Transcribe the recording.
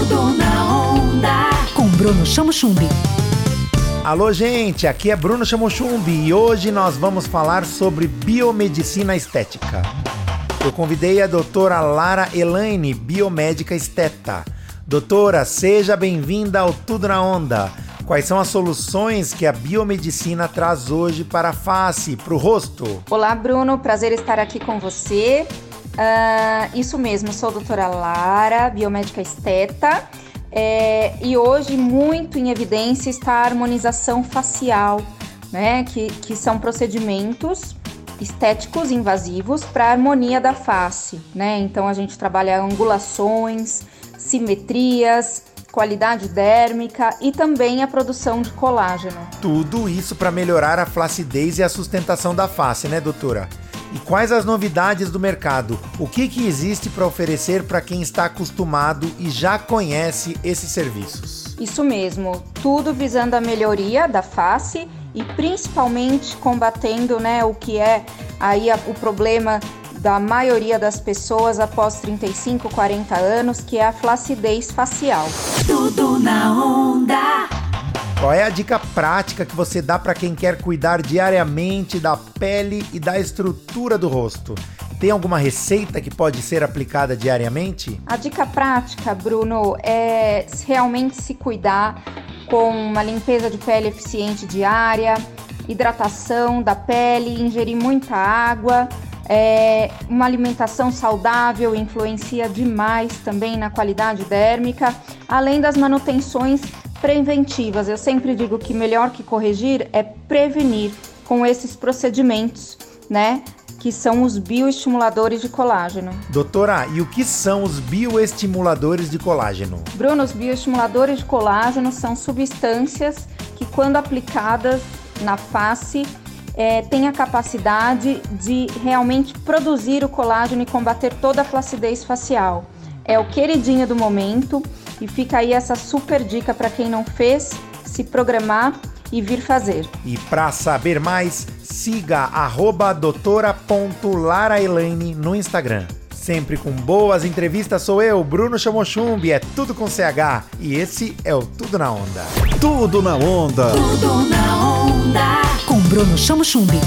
Tudo na onda. Com Bruno Chamo Chumbi. Alô, gente, aqui é Bruno Chamochumbi e hoje nós vamos falar sobre biomedicina estética. Eu convidei a doutora Lara Elaine, biomédica esteta. Doutora, seja bem-vinda ao Tudo na Onda. Quais são as soluções que a biomedicina traz hoje para a face, para o rosto? Olá, Bruno, prazer estar aqui com você. Uh, isso mesmo, sou a doutora Lara, biomédica esteta. É, e hoje, muito em evidência está a harmonização facial, né? Que, que são procedimentos estéticos invasivos para a harmonia da face, né? Então a gente trabalha angulações, simetrias, qualidade dérmica e também a produção de colágeno. Tudo isso para melhorar a flacidez e a sustentação da face, né, doutora? E quais as novidades do mercado? O que, que existe para oferecer para quem está acostumado e já conhece esses serviços? Isso mesmo, tudo visando a melhoria da face e principalmente combatendo né, o que é aí a, o problema da maioria das pessoas após 35, 40 anos, que é a flacidez facial. Tudo na onda. Qual é a dica prática que você dá para quem quer cuidar diariamente da pele e da estrutura do rosto? Tem alguma receita que pode ser aplicada diariamente? A dica prática, Bruno, é realmente se cuidar com uma limpeza de pele eficiente diária, hidratação da pele, ingerir muita água. É, uma alimentação saudável influencia demais também na qualidade dérmica, além das manutenções preventivas. Eu sempre digo que melhor que corrigir é prevenir com esses procedimentos, né? Que são os bioestimuladores de colágeno. Doutora, e o que são os bioestimuladores de colágeno? Bruno, os bioestimuladores de colágeno são substâncias que, quando aplicadas na face, é, têm a capacidade de realmente produzir o colágeno e combater toda a flacidez facial. É o queridinho do momento e fica aí essa super dica para quem não fez, se programar e vir fazer. E para saber mais, siga doutora.laraelaine no Instagram. Sempre com boas entrevistas sou eu, Bruno Chamochumbi, é tudo com CH. E esse é o Tudo na Onda. Tudo na Onda. Tudo na Onda. Com Bruno Chamochumbi.